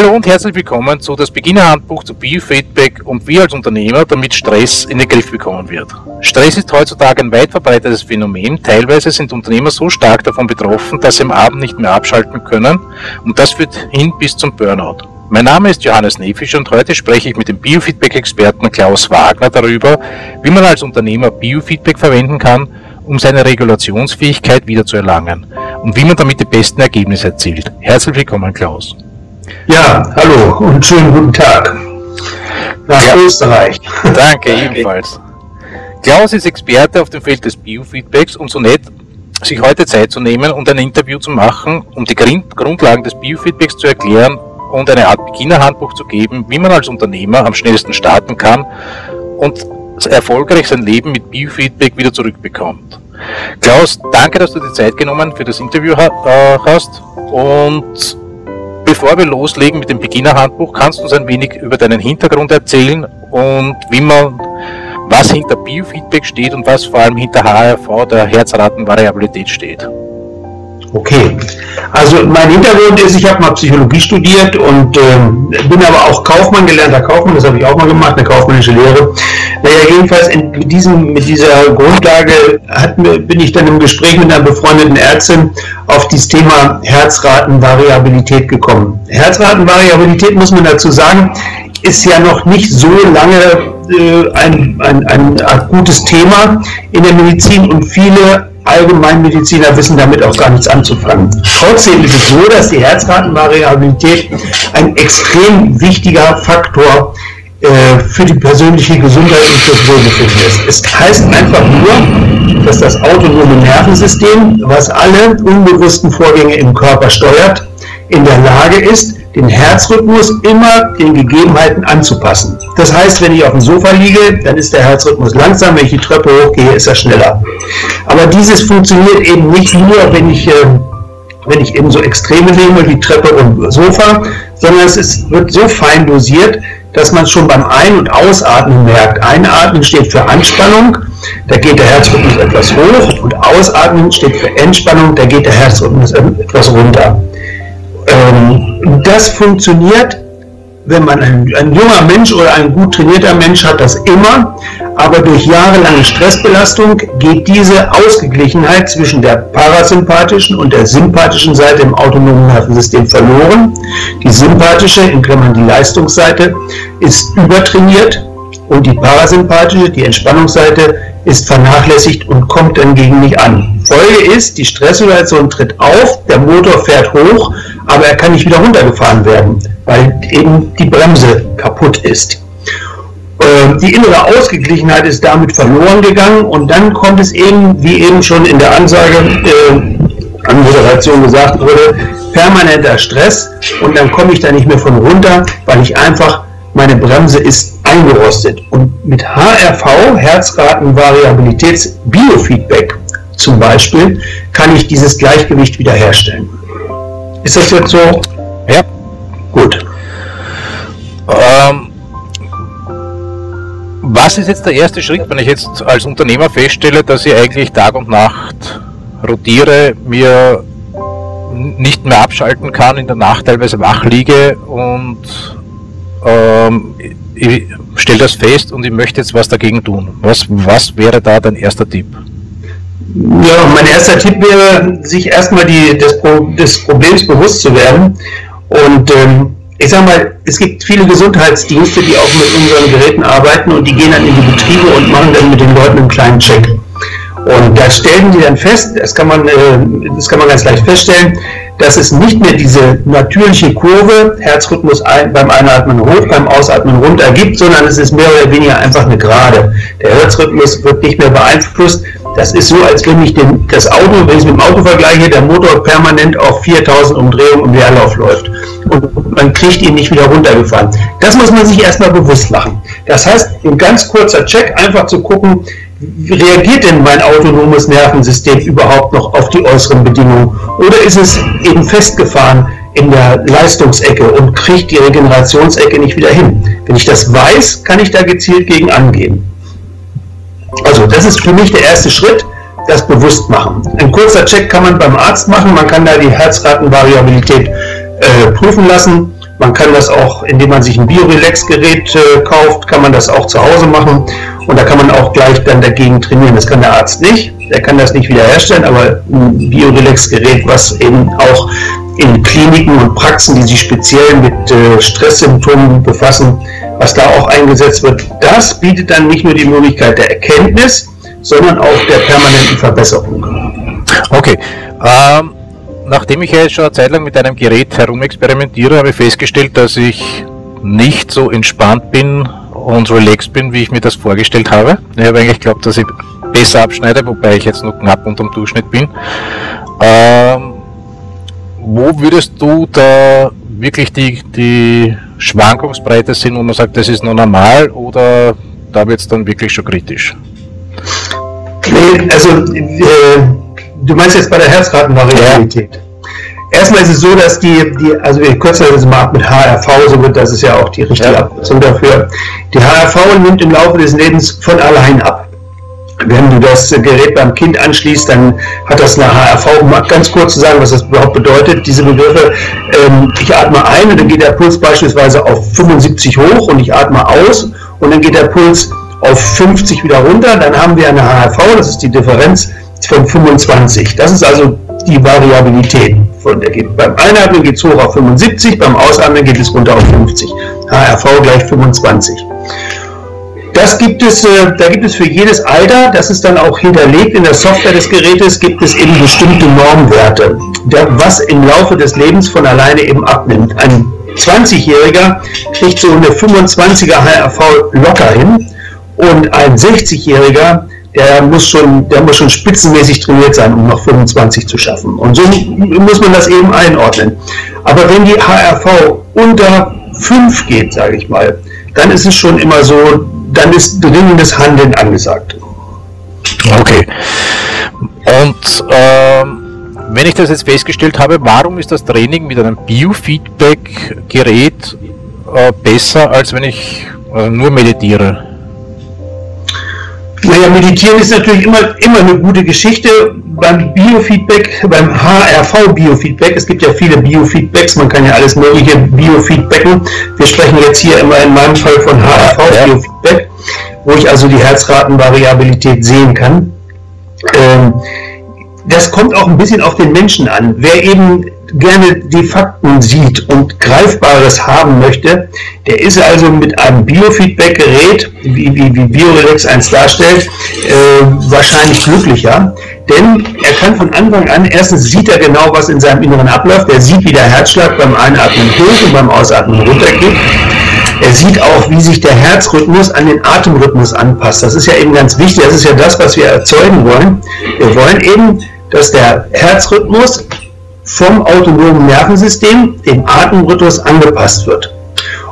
Hallo und herzlich willkommen zu das Beginnerhandbuch zu Biofeedback und wie als Unternehmer damit Stress in den Griff bekommen wird. Stress ist heutzutage ein weit verbreitetes Phänomen. Teilweise sind Unternehmer so stark davon betroffen, dass sie am Abend nicht mehr abschalten können und das führt hin bis zum Burnout. Mein Name ist Johannes Nefisch und heute spreche ich mit dem Biofeedback-Experten Klaus Wagner darüber, wie man als Unternehmer Biofeedback verwenden kann, um seine Regulationsfähigkeit wiederzuerlangen und wie man damit die besten Ergebnisse erzielt. Herzlich willkommen, Klaus. Ja, hallo und schönen guten Tag nach ja. Österreich. Danke, ebenfalls. Klaus ist Experte auf dem Feld des Biofeedbacks und so nett, sich heute Zeit zu nehmen und ein Interview zu machen, um die Grundlagen des Biofeedbacks zu erklären und eine Art Beginnerhandbuch zu geben, wie man als Unternehmer am schnellsten starten kann und erfolgreich sein Leben mit Biofeedback wieder zurückbekommt. Klaus, danke, dass du die Zeit genommen für das Interview äh, hast und Bevor wir loslegen mit dem Beginnerhandbuch, kannst du uns ein wenig über deinen Hintergrund erzählen und wie man, was hinter Biofeedback steht und was vor allem hinter HRV, der Herzratenvariabilität steht. Okay, also mein Hintergrund ist, ich habe mal Psychologie studiert und ähm, bin aber auch Kaufmann, gelernter Kaufmann, das habe ich auch mal gemacht, eine kaufmännische Lehre. Naja, jedenfalls in, mit, diesem, mit dieser Grundlage hat, bin ich dann im Gespräch mit einer befreundeten Ärztin auf dieses Thema Herzratenvariabilität gekommen. Herzratenvariabilität, muss man dazu sagen, ist ja noch nicht so lange äh, ein, ein, ein akutes Thema in der Medizin und viele Allgemeinmediziner wissen damit auch gar nichts anzufangen. Trotzdem ist es so, dass die Herzratenvariabilität ein extrem wichtiger Faktor äh, für die persönliche Gesundheit und fürs Wohlbefinden ist. Es heißt einfach nur, dass das autonome Nervensystem, was alle unbewussten Vorgänge im Körper steuert, in der Lage ist, den Herzrhythmus immer den Gegebenheiten anzupassen. Das heißt, wenn ich auf dem Sofa liege, dann ist der Herzrhythmus langsam, wenn ich die Treppe hochgehe, ist er schneller. Aber dieses funktioniert eben nicht nur, wenn ich, äh, wenn ich eben so Extreme nehme, wie Treppe und Sofa, sondern es ist, wird so fein dosiert, dass man schon beim Ein- und Ausatmen merkt. Einatmen steht für Anspannung, da geht der Herzrhythmus etwas hoch und Ausatmen steht für Entspannung, da geht der Herzrhythmus etwas runter. Ähm, das funktioniert, wenn man ein, ein, junger Mensch oder ein gut trainierter Mensch hat das immer, aber durch jahrelange Stressbelastung geht diese Ausgeglichenheit zwischen der parasympathischen und der sympathischen Seite im autonomen Nervensystem verloren. Die sympathische, in Klammern die Leistungsseite, ist übertrainiert und die parasympathische, die Entspannungsseite, ist vernachlässigt und kommt dann gegen mich an. Folge ist, die Stresssituation tritt auf, der Motor fährt hoch, aber er kann nicht wieder runtergefahren werden, weil eben die Bremse kaputt ist. Ähm, die innere Ausgeglichenheit ist damit verloren gegangen und dann kommt es eben, wie eben schon in der Ansage äh, an Moderation gesagt wurde, permanenter Stress und dann komme ich da nicht mehr von runter, weil ich einfach meine Bremse ist eingerostet. Und mit HRV, Herzratenvariabilitäts-Biofeedback zum Beispiel, kann ich dieses Gleichgewicht wiederherstellen. Ist das jetzt so? Ja. Gut. Ähm, was ist jetzt der erste Schritt, wenn ich jetzt als Unternehmer feststelle, dass ich eigentlich Tag und Nacht rotiere, mir nicht mehr abschalten kann, in der Nacht teilweise wach liege und ähm, ich stelle das fest und ich möchte jetzt was dagegen tun. Was, was wäre da dein erster Tipp? Ja, mein erster Tipp wäre, sich erstmal die, des, des Problems bewusst zu werden. Und ähm, ich sage mal, es gibt viele Gesundheitsdienste, die auch mit unseren Geräten arbeiten und die gehen dann in die Betriebe und machen dann mit den Leuten einen kleinen Check. Und da stellen die dann fest, das kann man, äh, das kann man ganz leicht feststellen, dass es nicht mehr diese natürliche Kurve, Herzrhythmus ein, beim Einatmen hoch, beim Ausatmen runter gibt, sondern es ist mehr oder weniger einfach eine Gerade. Der Herzrhythmus wird nicht mehr beeinflusst. Das ist so, als wenn ich den, das Auto, wenn ich es mit dem Auto vergleiche, der Motor permanent auf 4000 Umdrehungen im Leerlauf läuft. Und man kriegt ihn nicht wieder runtergefahren. Das muss man sich erstmal bewusst machen. Das heißt, ein ganz kurzer Check, einfach zu gucken, reagiert denn mein autonomes Nervensystem überhaupt noch auf die äußeren Bedingungen? Oder ist es eben festgefahren in der Leistungsecke und kriegt die Regenerationsecke nicht wieder hin? Wenn ich das weiß, kann ich da gezielt gegen angehen. Also das ist für mich der erste Schritt, das bewusst machen. Ein kurzer Check kann man beim Arzt machen, man kann da die Herzratenvariabilität äh, prüfen lassen Man kann das auch, indem man sich ein Biorelax-Gerät äh, kauft, kann man das auch zu Hause machen und da kann man auch gleich dann dagegen trainieren. Das kann der Arzt nicht, der kann das nicht wiederherstellen, aber ein Biorelax-Gerät, was eben auch in Kliniken und Praxen, die sich speziell mit äh, Stresssymptomen befassen, was da auch eingesetzt wird, das bietet dann nicht nur die Möglichkeit der Erkenntnis, sondern auch der permanenten Verbesserung. Okay. Ähm, nachdem ich ja jetzt schon eine Zeit lang mit einem Gerät herumexperimentiere, habe ich festgestellt, dass ich nicht so entspannt bin und relaxed bin, wie ich mir das vorgestellt habe. Ich habe eigentlich geglaubt, dass ich besser abschneide, wobei ich jetzt noch knapp unterm Durchschnitt bin. Ähm, wo würdest du da wirklich die, die Schwankungsbreite sind, wo man sagt, das ist nur normal oder da wird es dann wirklich schon kritisch? Nee, also äh, du meinst jetzt bei der Herzratenvariabilität. Ja. Erstmal ist es so, dass die, die also wir kürzen das mal mit HRV, so wird das ist ja auch die richtige ja. Abkürzung dafür. Die HRV nimmt im Laufe des Lebens von allein ab. Wenn du das Gerät beim Kind anschließt, dann hat das eine HRV. Um ganz kurz zu sagen, was das überhaupt bedeutet, diese Begriffe. Ähm, ich atme ein und dann geht der Puls beispielsweise auf 75 hoch und ich atme aus und dann geht der Puls auf 50 wieder runter. Dann haben wir eine HRV, das ist die Differenz von 25. Das ist also die Variabilität. Von der geht, beim Einatmen geht es hoch auf 75, beim Ausatmen geht es runter auf 50. HRV gleich 25. Das gibt es, äh, da gibt es für jedes Alter, das ist dann auch hinterlegt in der Software des Gerätes, gibt es eben bestimmte Normwerte, der, was im Laufe des Lebens von alleine eben abnimmt. Ein 20-Jähriger kriegt so eine 25er HRV locker hin und ein 60-Jähriger, der muss schon, der muss schon spitzenmäßig trainiert sein, um noch 25 zu schaffen. Und so muss man das eben einordnen. Aber wenn die HRV unter 5 geht, sage ich mal, dann ist es schon immer so, dann ist dringendes Handeln angesagt. Okay. Und ähm, wenn ich das jetzt festgestellt habe, warum ist das Training mit einem Biofeedback-Gerät äh, besser, als wenn ich äh, nur meditiere? Naja, meditieren ist natürlich immer, immer eine gute Geschichte. Beim Biofeedback, beim HRV-Biofeedback, es gibt ja viele Biofeedbacks, man kann ja alles Mögliche biofeedbacken. Wir sprechen jetzt hier immer in meinem Fall von HRV-Biofeedback, wo ich also die Herzratenvariabilität sehen kann. Ähm, das kommt auch ein bisschen auf den Menschen an. Wer eben gerne die Fakten sieht und Greifbares haben möchte, der ist also mit einem Biofeedback-Gerät, wie, wie, wie Biorelax 1 darstellt, äh, wahrscheinlich glücklicher. Denn er kann von Anfang an, erstens sieht er genau, was in seinem Inneren abläuft. Er sieht, wie der Herzschlag beim Einatmen hoch und beim Ausatmen runtergeht. Er sieht auch, wie sich der Herzrhythmus an den Atemrhythmus anpasst. Das ist ja eben ganz wichtig. Das ist ja das, was wir erzeugen wollen. Wir wollen eben, dass der Herzrhythmus vom autonomen Nervensystem dem Atemrhythmus angepasst wird.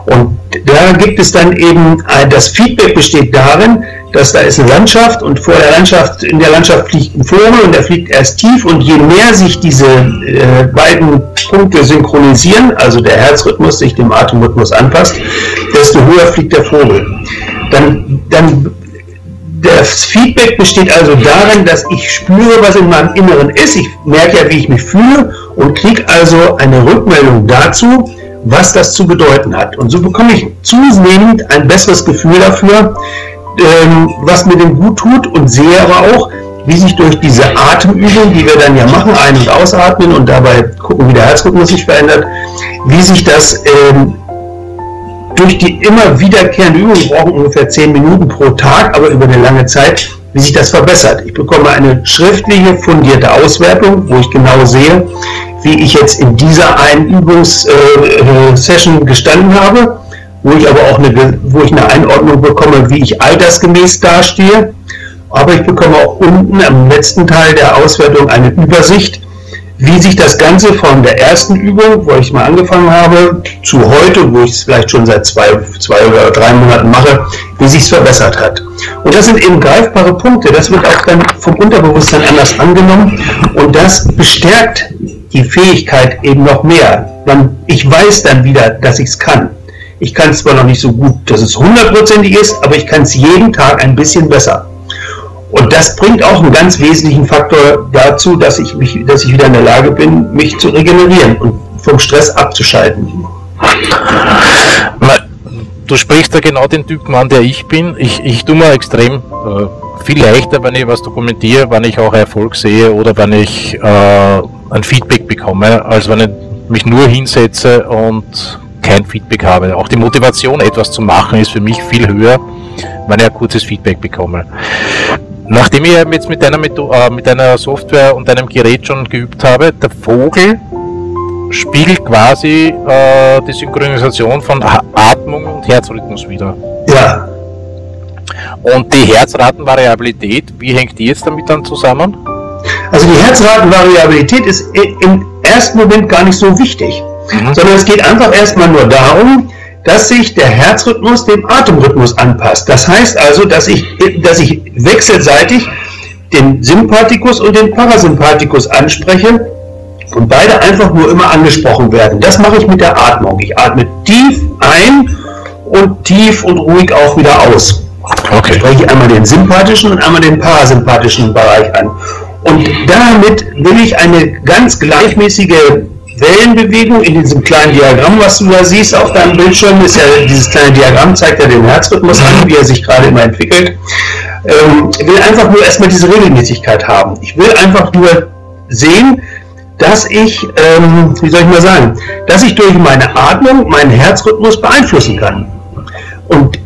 Und da gibt es dann eben, das Feedback besteht darin, dass da ist eine Landschaft und vor der Landschaft, in der Landschaft fliegt ein Vogel und der fliegt erst tief und je mehr sich diese äh, beiden Punkte synchronisieren, also der Herzrhythmus sich dem Atemrhythmus anpasst, desto höher fliegt der Vogel. Dann, dann das Feedback besteht also darin, dass ich spüre, was in meinem Inneren ist. Ich merke ja, wie ich mich fühle und kriege also eine Rückmeldung dazu, was das zu bedeuten hat. Und so bekomme ich zunehmend ein besseres Gefühl dafür, ähm, was mir denn gut tut und sehe aber auch, wie sich durch diese Atemübung, die wir dann ja machen, ein- und ausatmen und dabei gucken, wie der Herzrhythmus sich verändert, wie sich das ähm, durch die immer wiederkehrende Übung, wir brauchen ungefähr 10 Minuten pro Tag, aber über eine lange Zeit, wie sich das verbessert. Ich bekomme eine schriftliche, fundierte Auswertung, wo ich genau sehe, wie ich jetzt in dieser einen Übungssession äh, gestanden habe, wo ich aber auch eine, wo ich eine Einordnung bekomme, wie ich altersgemäß dastehe. Aber ich bekomme auch unten am letzten Teil der Auswertung eine Übersicht, wie sich das Ganze von der ersten Übung, wo ich mal angefangen habe, zu heute, wo ich es vielleicht schon seit zwei, zwei oder drei Monaten mache, wie sich es verbessert hat. Und das sind eben greifbare Punkte. Das wird auch dann vom Unterbewusstsein anders angenommen und das bestärkt die Fähigkeit eben noch mehr. Ich weiß dann wieder, dass ich es kann. Ich kann es zwar noch nicht so gut, dass es hundertprozentig ist, aber ich kann es jeden Tag ein bisschen besser. Und das bringt auch einen ganz wesentlichen Faktor dazu, dass ich, mich, dass ich wieder in der Lage bin, mich zu regenerieren und vom Stress abzuschalten. Du sprichst da genau den Typen an, der ich bin. Ich, ich tue mir extrem äh, viel leichter, wenn ich was dokumentiere, wenn ich auch Erfolg sehe oder wenn ich äh, ein Feedback bekomme, als wenn ich mich nur hinsetze und kein Feedback habe. Auch die Motivation, etwas zu machen, ist für mich viel höher, wenn ich ein kurzes Feedback bekomme. Nachdem ich jetzt mit deiner, äh, mit deiner Software und deinem Gerät schon geübt habe, der Vogel spiegelt quasi äh, die Synchronisation von Atmung und Herzrhythmus wieder. Ja. Und die Herzratenvariabilität, wie hängt die jetzt damit dann zusammen? Also die Herzratenvariabilität ist im ersten Moment gar nicht so wichtig, mhm. sondern es geht einfach erstmal nur darum, dass sich der Herzrhythmus dem Atemrhythmus anpasst. Das heißt also, dass ich, dass ich wechselseitig den Sympathikus und den Parasympathikus anspreche und beide einfach nur immer angesprochen werden. Das mache ich mit der Atmung. Ich atme tief ein und tief und ruhig auch wieder aus. Okay. Ich spreche einmal den sympathischen und einmal den parasympathischen Bereich an. Und damit will ich eine ganz gleichmäßige Wellenbewegung in diesem kleinen Diagramm, was du da siehst auf deinem Bildschirm, ist ja dieses kleine Diagramm, zeigt ja den Herzrhythmus an, wie er sich gerade immer entwickelt. Ähm, ich will einfach nur erstmal diese Regelmäßigkeit haben. Ich will einfach nur sehen, dass ich, ähm, wie soll ich mal sagen, dass ich durch meine Atmung meinen Herzrhythmus beeinflussen kann. Und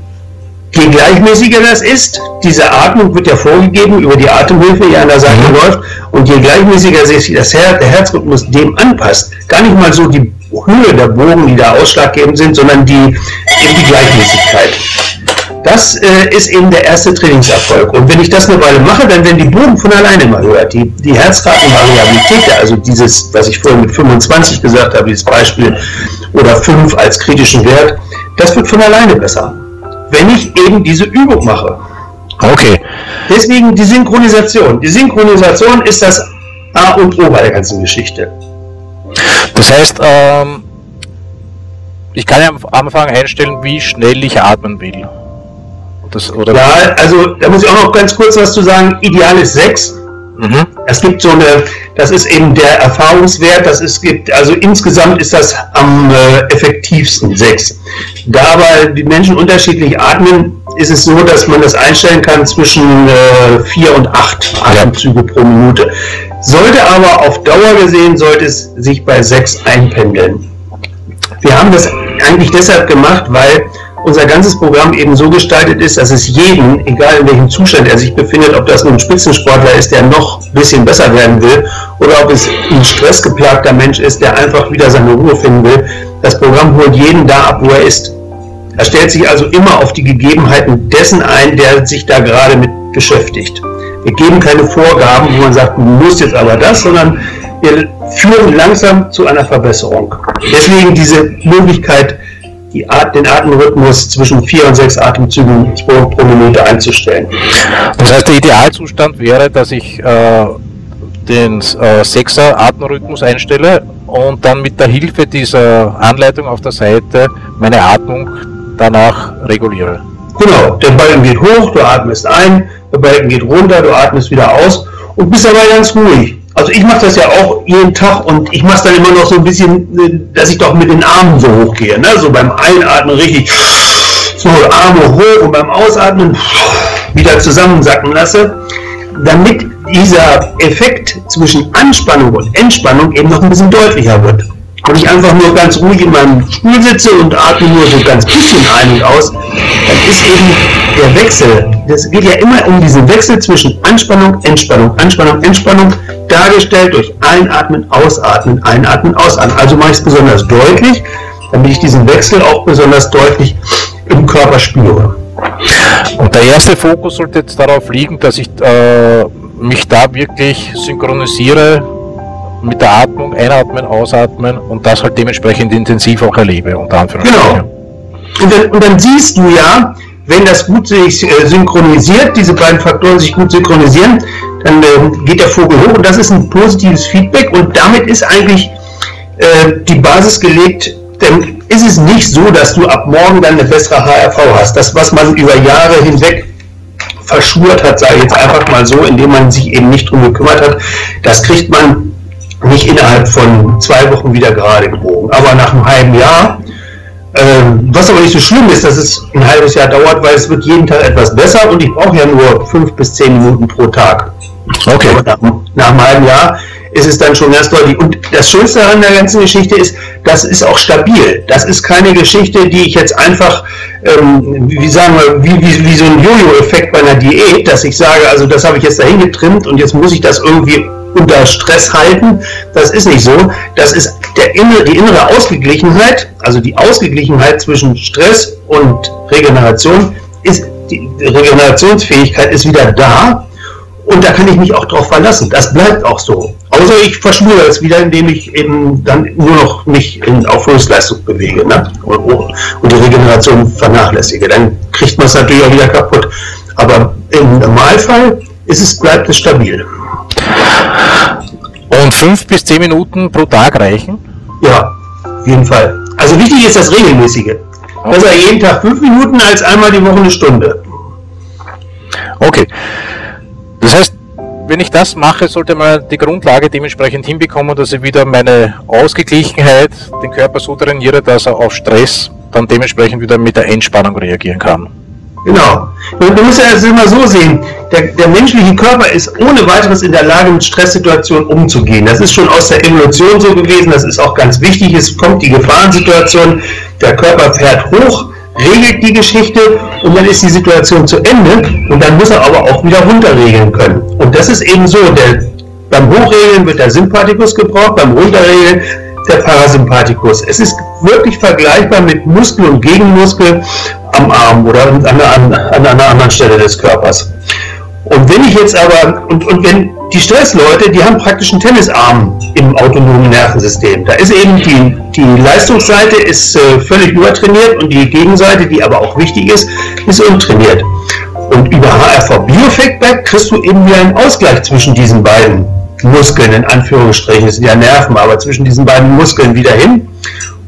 je gleichmäßiger das ist, diese Atmung wird ja vorgegeben über die Atemhilfe, die an der Seite mhm. läuft, und je gleichmäßiger sich das Her der Herzrhythmus dem anpasst, gar nicht mal so die Höhe der Bogen, die da ausschlaggebend sind, sondern die, eben die Gleichmäßigkeit. Das äh, ist eben der erste Trainingserfolg. Und wenn ich das eine Weile mache, dann werden die Bogen von alleine immer höher. Die, die Herzratenvariabilität, also dieses, was ich vorhin mit 25 gesagt habe, dieses Beispiel, oder 5 als kritischen Wert, das wird von alleine besser wenn ich eben diese Übung mache. Okay. Deswegen die Synchronisation. Die Synchronisation ist das A und O bei der ganzen Geschichte. Das heißt, ähm, ich kann ja am Anfang einstellen, wie schnell ich atmen will. Das, ja, also da muss ich auch noch ganz kurz was zu sagen. Ideal ist 6. Mhm. Es gibt so eine, das ist eben der Erfahrungswert, das ist, gibt, also insgesamt ist das am äh, effektivsten 6. Da aber die Menschen unterschiedlich atmen, ist es so, dass man das einstellen kann zwischen 4 äh, und 8 Atemzüge pro Minute. Sollte aber auf Dauer gesehen, sollte es sich bei 6 einpendeln. Wir haben das eigentlich deshalb gemacht, weil unser ganzes Programm eben so gestaltet ist, dass es jeden, egal in welchem Zustand er sich befindet, ob das nun ein Spitzensportler ist, der noch ein bisschen besser werden will, oder ob es ein stressgeplagter Mensch ist, der einfach wieder seine Ruhe finden will, das Programm holt jeden da ab, wo er ist. Er stellt sich also immer auf die Gegebenheiten dessen ein, der sich da gerade mit beschäftigt. Wir geben keine Vorgaben, wo man sagt, du musst jetzt aber das, sondern wir führen langsam zu einer Verbesserung. Deswegen diese Möglichkeit, Art, den Atemrhythmus zwischen vier und sechs Atemzügen pro, pro Minute einzustellen. Das heißt, der Idealzustand wäre, dass ich äh, den äh, Sechser Atemrhythmus einstelle und dann mit der Hilfe dieser Anleitung auf der Seite meine Atmung danach reguliere. Genau, der Balken geht hoch, du atmest ein, der Balken geht runter, du atmest wieder aus und bist dabei ganz ruhig. Also ich mache das ja auch jeden Tag und ich mache es dann immer noch so ein bisschen, äh, dass ich doch mit den Armen so hochgehe. Ne? So beim Einatmen richtig so Arme hoch und beim Ausatmen wieder zusammensacken lasse, damit dieser Effekt zwischen Anspannung und Entspannung eben noch ein bisschen deutlicher wird. Wenn ich einfach nur ganz ruhig in meinem Stuhl sitze und atme nur so ganz bisschen ein und aus, dann ist eben der Wechsel, das geht ja immer um diesen Wechsel zwischen Anspannung, Entspannung, Anspannung, Entspannung, dargestellt durch Einatmen, Ausatmen, Einatmen, Ausatmen. Also mache ich es besonders deutlich, damit ich diesen Wechsel auch besonders deutlich im Körper spüre. Und der erste Fokus sollte jetzt darauf liegen, dass ich äh, mich da wirklich synchronisiere mit der Atmung, einatmen, ausatmen und das halt dementsprechend intensiv auch erlebe, unter Anführungszeichen. Genau. Und dann, und dann siehst du ja, wenn das gut sich äh, synchronisiert, diese beiden Faktoren sich gut synchronisieren, dann äh, geht der Vogel hoch und das ist ein positives Feedback und damit ist eigentlich äh, die Basis gelegt, denn ist es nicht so, dass du ab morgen dann eine bessere HRV hast. Das, was man über Jahre hinweg verschurt hat, sage ich jetzt einfach mal so, indem man sich eben nicht drum gekümmert hat, das kriegt man nicht innerhalb von zwei Wochen wieder gerade gebogen. Aber nach einem halben Jahr Ähm, was aber nicht so schlimm ist, dass es ein halbes Jahr dauert, weil es wird jeden Tag etwas besser und ich brauche ja nur fünf bis zehn Minuten pro Tag. Okay. Aber nach, nach einem halben Jahr ist es dann schon ganz deutlich. Und das Schönste an der ganzen Geschichte ist, das ist auch stabil. Das ist keine Geschichte, die ich jetzt einfach, ähm, wie sagen wir, wie, wie, wie so ein Jojo-Effekt bei einer Diät, dass ich sage, also das habe ich jetzt dahin getrimmt und jetzt muss ich das irgendwie unter Stress halten. Das ist nicht so. Das ist der innere, die innere Ausgeglichenheit, also die Ausgeglichenheit zwischen Stress und Regeneration ist, die Regenerationsfähigkeit ist wieder da und da kann ich mich auch drauf verlassen. Das bleibt auch so. Außer ich verschmure es wieder, indem ich eben dann nur noch mich in Aufführungsleistung bewege ne? und, die Regeneration vernachlässige. Dann kriegt man es natürlich auch wieder kaputt. Aber im Normalfall ist es, bleibt es stabil. Und fünf bis zehn Minuten pro Tag reichen? Ja, auf jeden Fall. Also wichtig ist das Regelmäßige. Okay. Besser jeden Tag fünf Minuten als einmal die Woche eine Stunde. Okay. Das heißt, wenn ich das mache, sollte man die Grundlage dementsprechend hinbekommen, dass ich wieder meine Ausgeglichenheit, den Körper so trainiere, dass er auf Stress dann dementsprechend wieder mit der Entspannung reagieren kann. Genau. Du musst ja das immer so sehen, der, der, menschliche Körper ist ohne weiteres in der Lage, mit Stresssituationen umzugehen. Das ist schon aus der Evolution so gewesen, das ist auch ganz wichtig. Es kommt die Gefahrensituation, der Körper fährt hoch, regelt die Geschichte und dann ist die Situation zu Ende und dann muss er aber auch wieder runterregeln können. Und das ist eben so, der, beim Hochregeln wird der Sympathikus gebraucht, beim Runterregeln der Parasympathikus. Es ist wirklich vergleichbar mit Muskel und Gegenmuskel am Arm oder an, an, an einer anderen Stelle des Körpers. Und wenn ich jetzt aber, und, und wenn die Stressleute, die haben praktisch einen Tennisarm im autonomen Nervensystem. Da ist eben die, die Leistungsseite ist äh, völlig übertrainiert und die Gegenseite, die aber auch wichtig ist, ist untrainiert. Und über HRV Biofeedback kriegst du eben wieder einen Ausgleich zwischen diesen beiden Muskeln, in Anführungsstrichen, das sind ja Nerven, aber zwischen diesen beiden Muskeln wieder hin.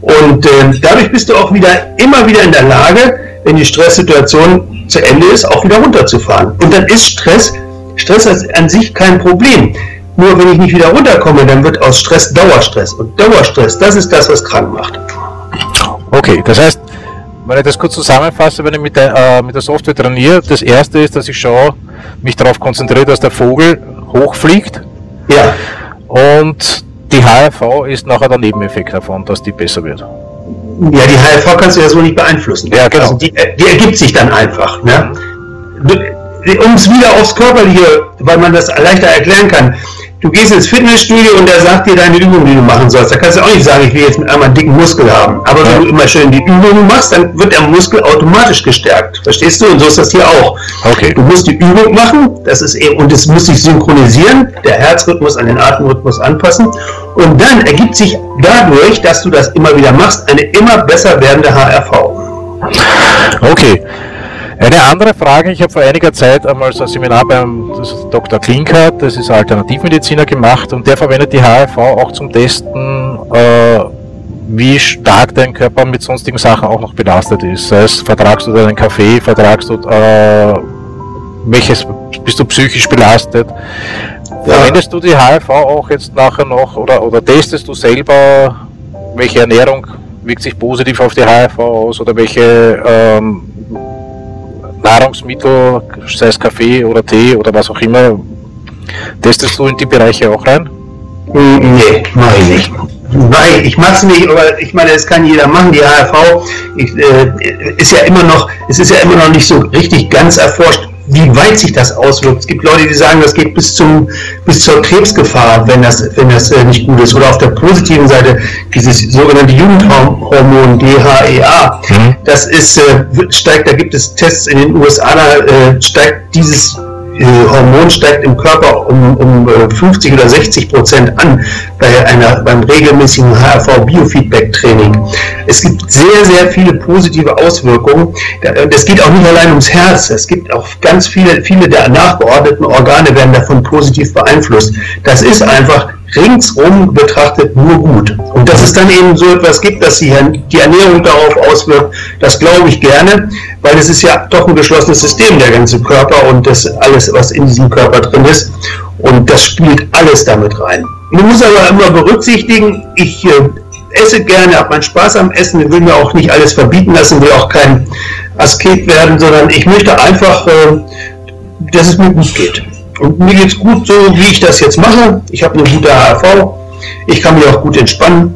Und äh, dadurch bist du auch wieder immer wieder in der Lage, wenn die Stresssituation zu Ende ist, auch wieder runterzufahren. Und dann ist Stress Stress an sich kein Problem. Nur wenn ich nicht wieder runterkomme, dann wird aus Stress Dauerstress. Und Dauerstress, das ist das, was krank macht. Okay, das heißt, wenn ich das kurz zusammenfasse, wenn ich mit der, äh, mit der Software trainiere, das erste ist, dass ich schaue, mich darauf konzentriere, dass der Vogel hochfliegt. Ja. Und die HRV ist nachher der Nebeneffekt davon, dass die besser wird. Ja, die HRV kannst du ja so nicht beeinflussen. Ja, genau. Also die, die ergibt sich dann einfach. Ne? um es wieder aufs Körperliche, weil man das leichter erklären kann. Du gehst ins Fitnessstudio und der sagt dir deine Übung, die du machen sollst. Da kannst du auch nicht sagen, ich will jetzt einmal einen dicken Muskel haben. Aber wenn du immer schön die Übung machst, dann wird der Muskel automatisch gestärkt. Verstehst du? Und so ist das hier auch. Okay. Du musst die Übung machen, das ist eben, und es muss sich synchronisieren, der Herzrhythmus an den Atemrhythmus anpassen. Und dann ergibt sich dadurch, dass du das immer wieder machst, eine immer besser werdende HRV. Okay. Eine andere Frage, ich habe vor einiger Zeit einmal so ein Seminar beim Dr. Klinkert, das ist Alternativmediziner, gemacht und der verwendet die HRV auch zum Testen, äh, wie stark dein Körper mit sonstigen Sachen auch noch belastet ist. Sei es, vertragst du deinen Kaffee, vertragst du, äh, welches, bist du psychisch belastet? Ja. Verwendest du die HRV auch jetzt nachher noch oder, oder testest du selber, welche Ernährung wirkt sich positiv auf die HRV aus oder welche ähm, Nahrungsmittel, sei es Kaffee oder Tee oder was auch immer, testest du in die Bereiche auch rein? Hm, nee, mache ich nicht. Nein, ich mache es nicht, aber ich meine, das kann jeder machen. Die HRV ich, äh, ist ja immer noch, es ist ja immer noch nicht so richtig ganz erforscht, wie weit sich das auswirkt. Es gibt Leute, die sagen, das geht bis zum bis zur Krebsgefahr, wenn das wenn das äh, nicht gut ist. Oder auf der positiven Seite dieses sogenannte Jugendhormon DHEA, mhm. das ist äh, steigt. Da gibt es Tests in den USA, da äh, steigt dieses Hormon steigt im Körper um, um 50 äh, oder 60 Prozent an bei einer, beim regelmäßigen HRV-Biofeedback-Training. Es gibt sehr, sehr viele positive Auswirkungen. Das geht auch nicht allein ums Herz. Es gibt auch ganz viele, viele der nachgeordneten Organe werden davon positiv beeinflusst. Das ist einfach ringsum betrachtet nur gut. Und dass es dann eben so etwas gibt, dass die Ernährung darauf auswirkt, das glaube ich gerne, weil es ist ja doch ein geschlossenes System, der ganze Körper und das alles, was in diesem Körper drin ist. Und das spielt alles damit rein. Man muss aber immer berücksichtigen, ich äh, esse gerne, habe meinen Spaß am Essen, will mir auch nicht alles verbieten lassen, will auch kein Asket werden, sondern ich möchte einfach, äh, dass es mir gut geht. Und mir geht es gut so, wie ich das jetzt mache. Ich habe eine gute HRV, ich kann mich auch gut entspannen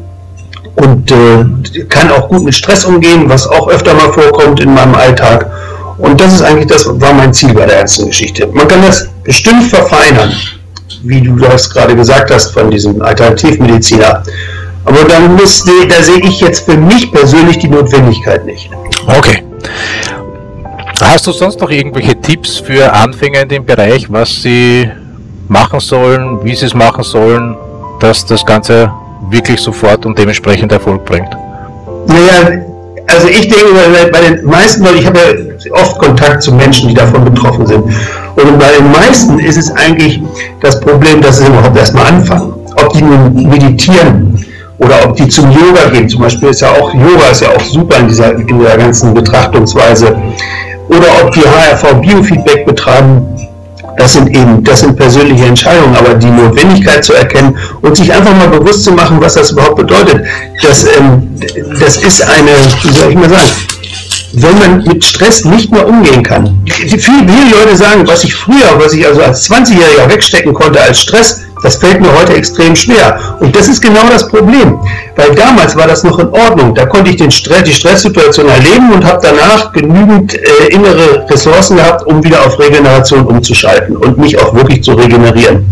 und äh, kann auch gut mit Stress umgehen, was auch öfter mal vorkommt in meinem Alltag. Und das ist eigentlich das, war mein Ziel bei der ganzen Geschichte. Man kann das bestimmt verfeinern, wie du das gerade gesagt hast von diesem Alternativmediziner. Aber dann muss, da sehe ich jetzt für mich persönlich die Notwendigkeit nicht. Okay. Hast du sonst noch irgendwelche Tipps für Anfänger in dem Bereich, was sie machen sollen, wie sie es machen sollen, dass das Ganze wirklich sofort und dementsprechend Erfolg bringt? Naja, also ich denke, bei den meisten Leuten, ich habe ja oft Kontakt zu Menschen, die davon betroffen sind. Und bei den meisten ist es eigentlich das Problem, dass sie überhaupt erstmal anfangen. Ob die nun meditieren oder ob die zum Yoga gehen. Zum Beispiel ist ja auch Yoga ist ja auch super in dieser, in dieser ganzen Betrachtungsweise. Oder ob die HRV Biofeedback betreiben das sind eben, das sind persönliche Entscheidungen, aber die Notwendigkeit zu erkennen und sich einfach mal bewusst zu machen, was das überhaupt bedeutet, das, ähm, das ist eine, wie soll ich mal sagen, wenn man mit Stress nicht mehr umgehen kann. Viele, viele Leute sagen, was ich früher, was ich also als 20-Jähriger wegstecken konnte als Stress, das fällt mir heute extrem schwer. Und das ist genau das Problem. Weil damals war das noch in Ordnung. Da konnte ich den Stress, die Stresssituation erleben und habe danach genügend äh, innere Ressourcen gehabt, um wieder auf Regeneration umzuschalten und mich auch wirklich zu regenerieren.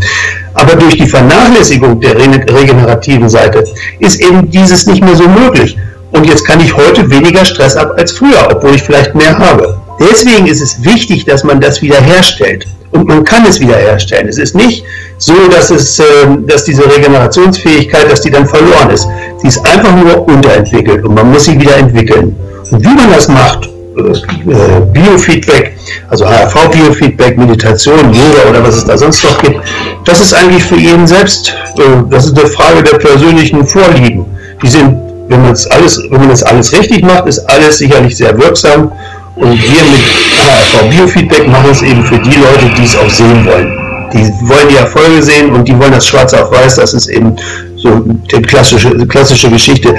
Aber durch die Vernachlässigung der regenerativen Seite ist eben dieses nicht mehr so möglich. Und jetzt kann ich heute weniger Stress ab als früher, obwohl ich vielleicht mehr habe. Deswegen ist es wichtig, dass man das wiederherstellt. Und man kann es wiederherstellen. Es ist nicht so, dass, es, ähm, dass diese Regenerationsfähigkeit, dass die dann verloren ist. Sie ist einfach nur unterentwickelt und man muss sie wieder entwickeln. Und wie man das macht, äh, Biofeedback, also HRV-Biofeedback, Meditation, Yoga oder was es da sonst noch gibt, das ist eigentlich für jeden selbst, äh, das ist eine Frage der persönlichen Vorlieben. Die sind wenn man das alles, wenn man das alles richtig macht, ist alles sicherlich sehr wirksam. Und wir mit HRV Biofeedback machen es eben für die Leute, die es auch sehen wollen. Die wollen die Erfolge sehen und die wollen das schwarz auf weiß. Das ist eben so die klassische, klassische Geschichte.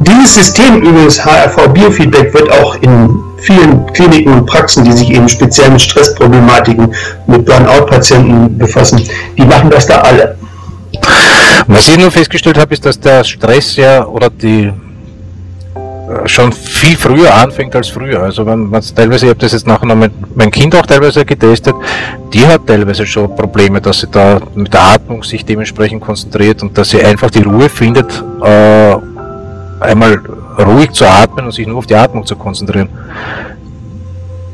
Dieses System übrigens HRV Biofeedback wird auch in vielen Kliniken und Praxen, die sich eben speziell mit Stressproblematiken, mit Burnout-Patienten befassen, die machen das da alle. Was ich nur festgestellt habe, ist, dass der Stress ja oder die schon viel früher anfängt als früher. Also wenn man teilweise, ich habe das jetzt nachher noch mit meinem Kind auch teilweise getestet, die hat teilweise schon Probleme, dass sie da mit der Atmung sich dementsprechend konzentriert und dass sie einfach die Ruhe findet, äh, einmal ruhig zu atmen und sich nur auf die Atmung zu konzentrieren.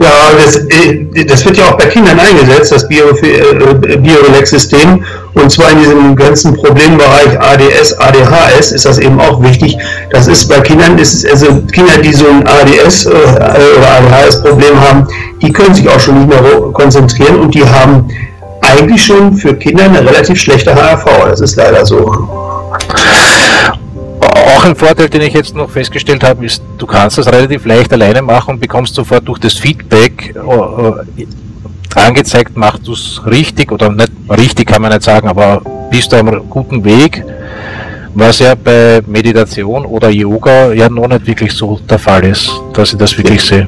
Ja, das, äh, das wird ja auch bei Kindern eingesetzt, das äh, Biorelax-System. Und zwar in diesem ganzen Problembereich ADS, ADHS ist das eben auch wichtig. Das ist bei Kindern, ist also Kinder, die so ein ADS äh, oder ADHS-Problem haben, die können sich auch schon nicht mehr konzentrieren und die haben eigentlich schon für Kinder eine relativ schlechte HRV. Das ist leider so. Auch ein Vorteil, den ich jetzt noch festgestellt habe, ist, du kannst das relativ leicht alleine machen und bekommst sofort durch das Feedback äh, angezeigt, machst du es richtig oder nicht richtig kann man nicht sagen, aber bist du am guten Weg, was ja bei Meditation oder Yoga ja noch nicht wirklich so der Fall ist, dass ich das wirklich sehe.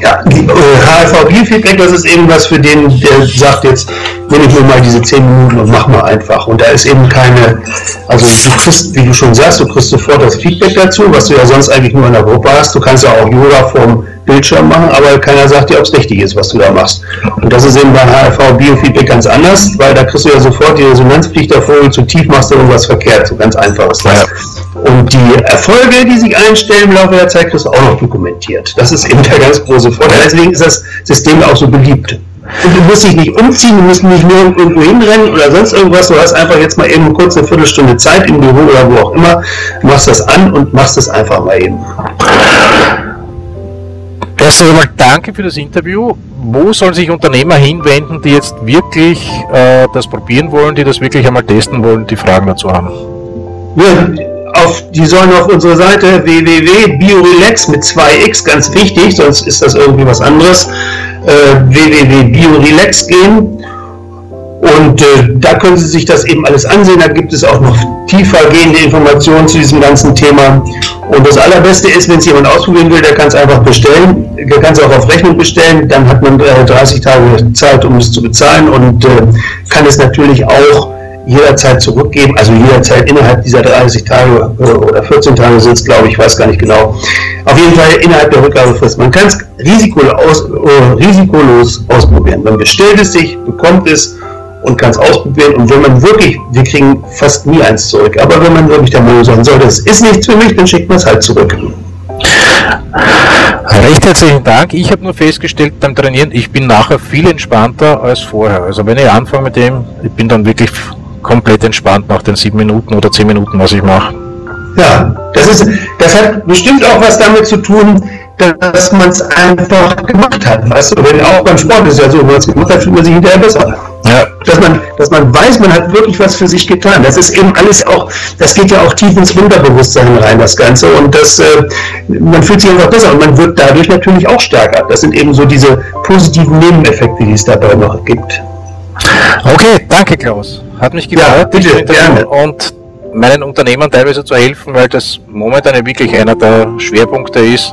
Ja, HFV-Feedback, das ist eben was für den, der sagt jetzt, nehme ich mir mal diese 10 Minuten und mach mal einfach. Und da ist eben keine, also du kriegst, wie du schon sagst, du kriegst sofort das Feedback dazu, was du ja sonst eigentlich nur in der Gruppe hast. Du kannst ja auch Yoga vom Bildschirm machen, aber keiner sagt dir, ob es richtig ist, was du da machst. Und das ist eben bei HRV Biofeedback ganz anders, weil da kriegst du ja sofort die Resonanzpflicht davor, zu tief machst du irgendwas verkehrt. So ganz einfach ist das. Und die Erfolge, die sich einstellen im Laufe der Zeit, kriegst du auch noch dokumentiert. Das ist eben der ganz große Vorteil. Deswegen ist das System auch so beliebt. Und du musst dich nicht umziehen, du musst nicht nur irgendwo hinrennen oder sonst irgendwas. Du hast einfach jetzt mal eben kurz eine Viertelstunde Zeit im Büro oder wo auch immer, machst das an und machst das einfach mal eben. Erst einmal danke für das Interview. Wo sollen sich Unternehmer hinwenden, die jetzt wirklich äh, das probieren wollen, die das wirklich einmal testen wollen, die Fragen dazu haben? Ja, auf, die sollen auf unsere Seite www.biorelax mit 2x, ganz wichtig, sonst ist das irgendwie was anderes, www.biorelax gehen Und äh, da können Sie sich das eben alles ansehen. Da gibt es auch noch tiefer gehende Informationen zu diesem ganzen Thema. Und das Allerbeste ist, wenn es jemand ausprobieren will, der kann es einfach bestellen. Der kann es auch auf Rechnung bestellen. Dann hat man äh, 30 Tage Zeit, um es zu bezahlen und äh, kann es natürlich auch jederzeit zurückgeben, also jederzeit innerhalb dieser 30 Tage äh, oder 14 Tage sind es, glaube ich, weiß gar nicht genau. Auf jeden Fall innerhalb der Rückgabefrist. Man kann es risikolos, äh, risikolos ausprobieren. Man bestellt es sich, bekommt es und kann es ausprobieren. Und wenn man wirklich, wir kriegen fast nie eins zurück, aber wenn man wirklich der Meinung sein sollte, es ist nichts für mich, dann schickt man es halt zurück. Recht herzlichen Dank. Ich habe nur festgestellt beim Trainieren, ich bin nachher viel entspannter als vorher. Also wenn ich anfange mit dem, ich bin dann wirklich komplett entspannt nach den sieben Minuten oder zehn Minuten, was ich mache. Ja, das, ist, das hat bestimmt auch was damit zu tun, dass man es einfach gemacht hat. Weißt du, wenn auch beim Sport ist ja so, wenn man es gemacht hat, fühlt man sich hinterher besser. Ja. Dass, man, dass man weiß, man hat wirklich was für sich getan. Das ist eben alles auch, das geht ja auch tief ins Unterbewusstsein rein, das Ganze. Und das, äh, man fühlt sich einfach besser und man wird dadurch natürlich auch stärker. Das sind eben so diese positiven Nebeneffekte, die es dabei noch gibt. Okay, danke Klaus. Hat mich gefreut, ja, bitte, gerne. und meinen Unternehmern teilweise zu helfen, weil das momentan wirklich einer der Schwerpunkte ist.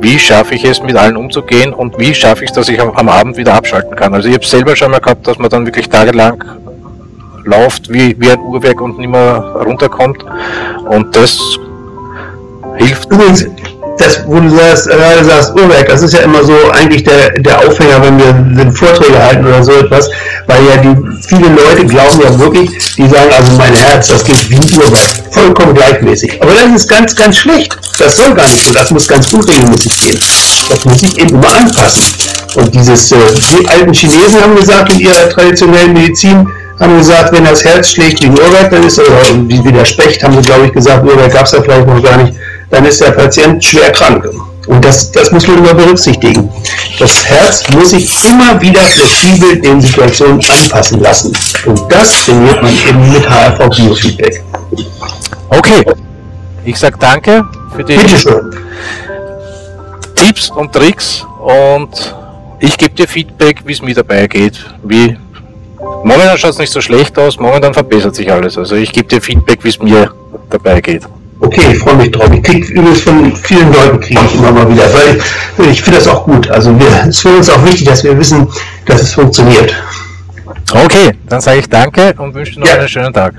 Wie schaffe ich es, mit allen umzugehen und wie schaffe ich es, dass ich am Abend wieder abschalten kann? Also ich habe selber schon mal gehabt, dass man dann wirklich tagelang läuft wie, wie ein Uhrwerk und nicht mehr runterkommt. Und das hilft. Übrigens, das, wo du sagst, gerade sagst, Uhrwerk, das ist ja immer so eigentlich der, der Aufhänger, wenn wir den Vorträge halten oder so etwas, weil ja die viele Leute glauben ja wirklich, die sagen, also mein Herz, das geht wie Uhrwerk, vollkommen gleichmäßig. Aber das ist ganz, ganz schlecht. Das soll gar nicht so, das muss ganz unregelmäßig gehen. Das muss sich eben immer anpassen. Und dieses, äh, die alten Chinesen haben gesagt, in ihrer traditionellen Medizin, haben gesagt, wenn das Herz schlägt wie ein Uhrwerk, dann ist, oder wie, wie der Specht, haben sie, glaube ich, gesagt, Uhrwerk gab es ja vielleicht noch gar nicht, dann ist der Patient schwer krank. Und das, das muss man immer berücksichtigen. Das Herz muss sich immer wieder flexibel den Situationen anpassen lassen. Und das trainiert man eben mit HRV Biofeedback. Okay, ich sage danke für die Tipps und Tricks und ich gebe dir Feedback, wie es mir dabei geht. Wie momentan schaut es nicht so schlecht aus, momentan verbessert sich alles. Also ich gebe dir Feedback, wie es mir dabei geht. Okay, ich freue mich drauf. Ich kriege übrigens von vielen Leuten kriege ich immer mal wieder, weil ich, ich finde das auch gut. Also wir, es ist für uns auch wichtig, dass wir wissen, dass es funktioniert. Okay, dann sage ich danke und wünsche noch ja. einen schönen Tag.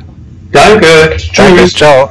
Danke. Tschüss. Danke, ciao.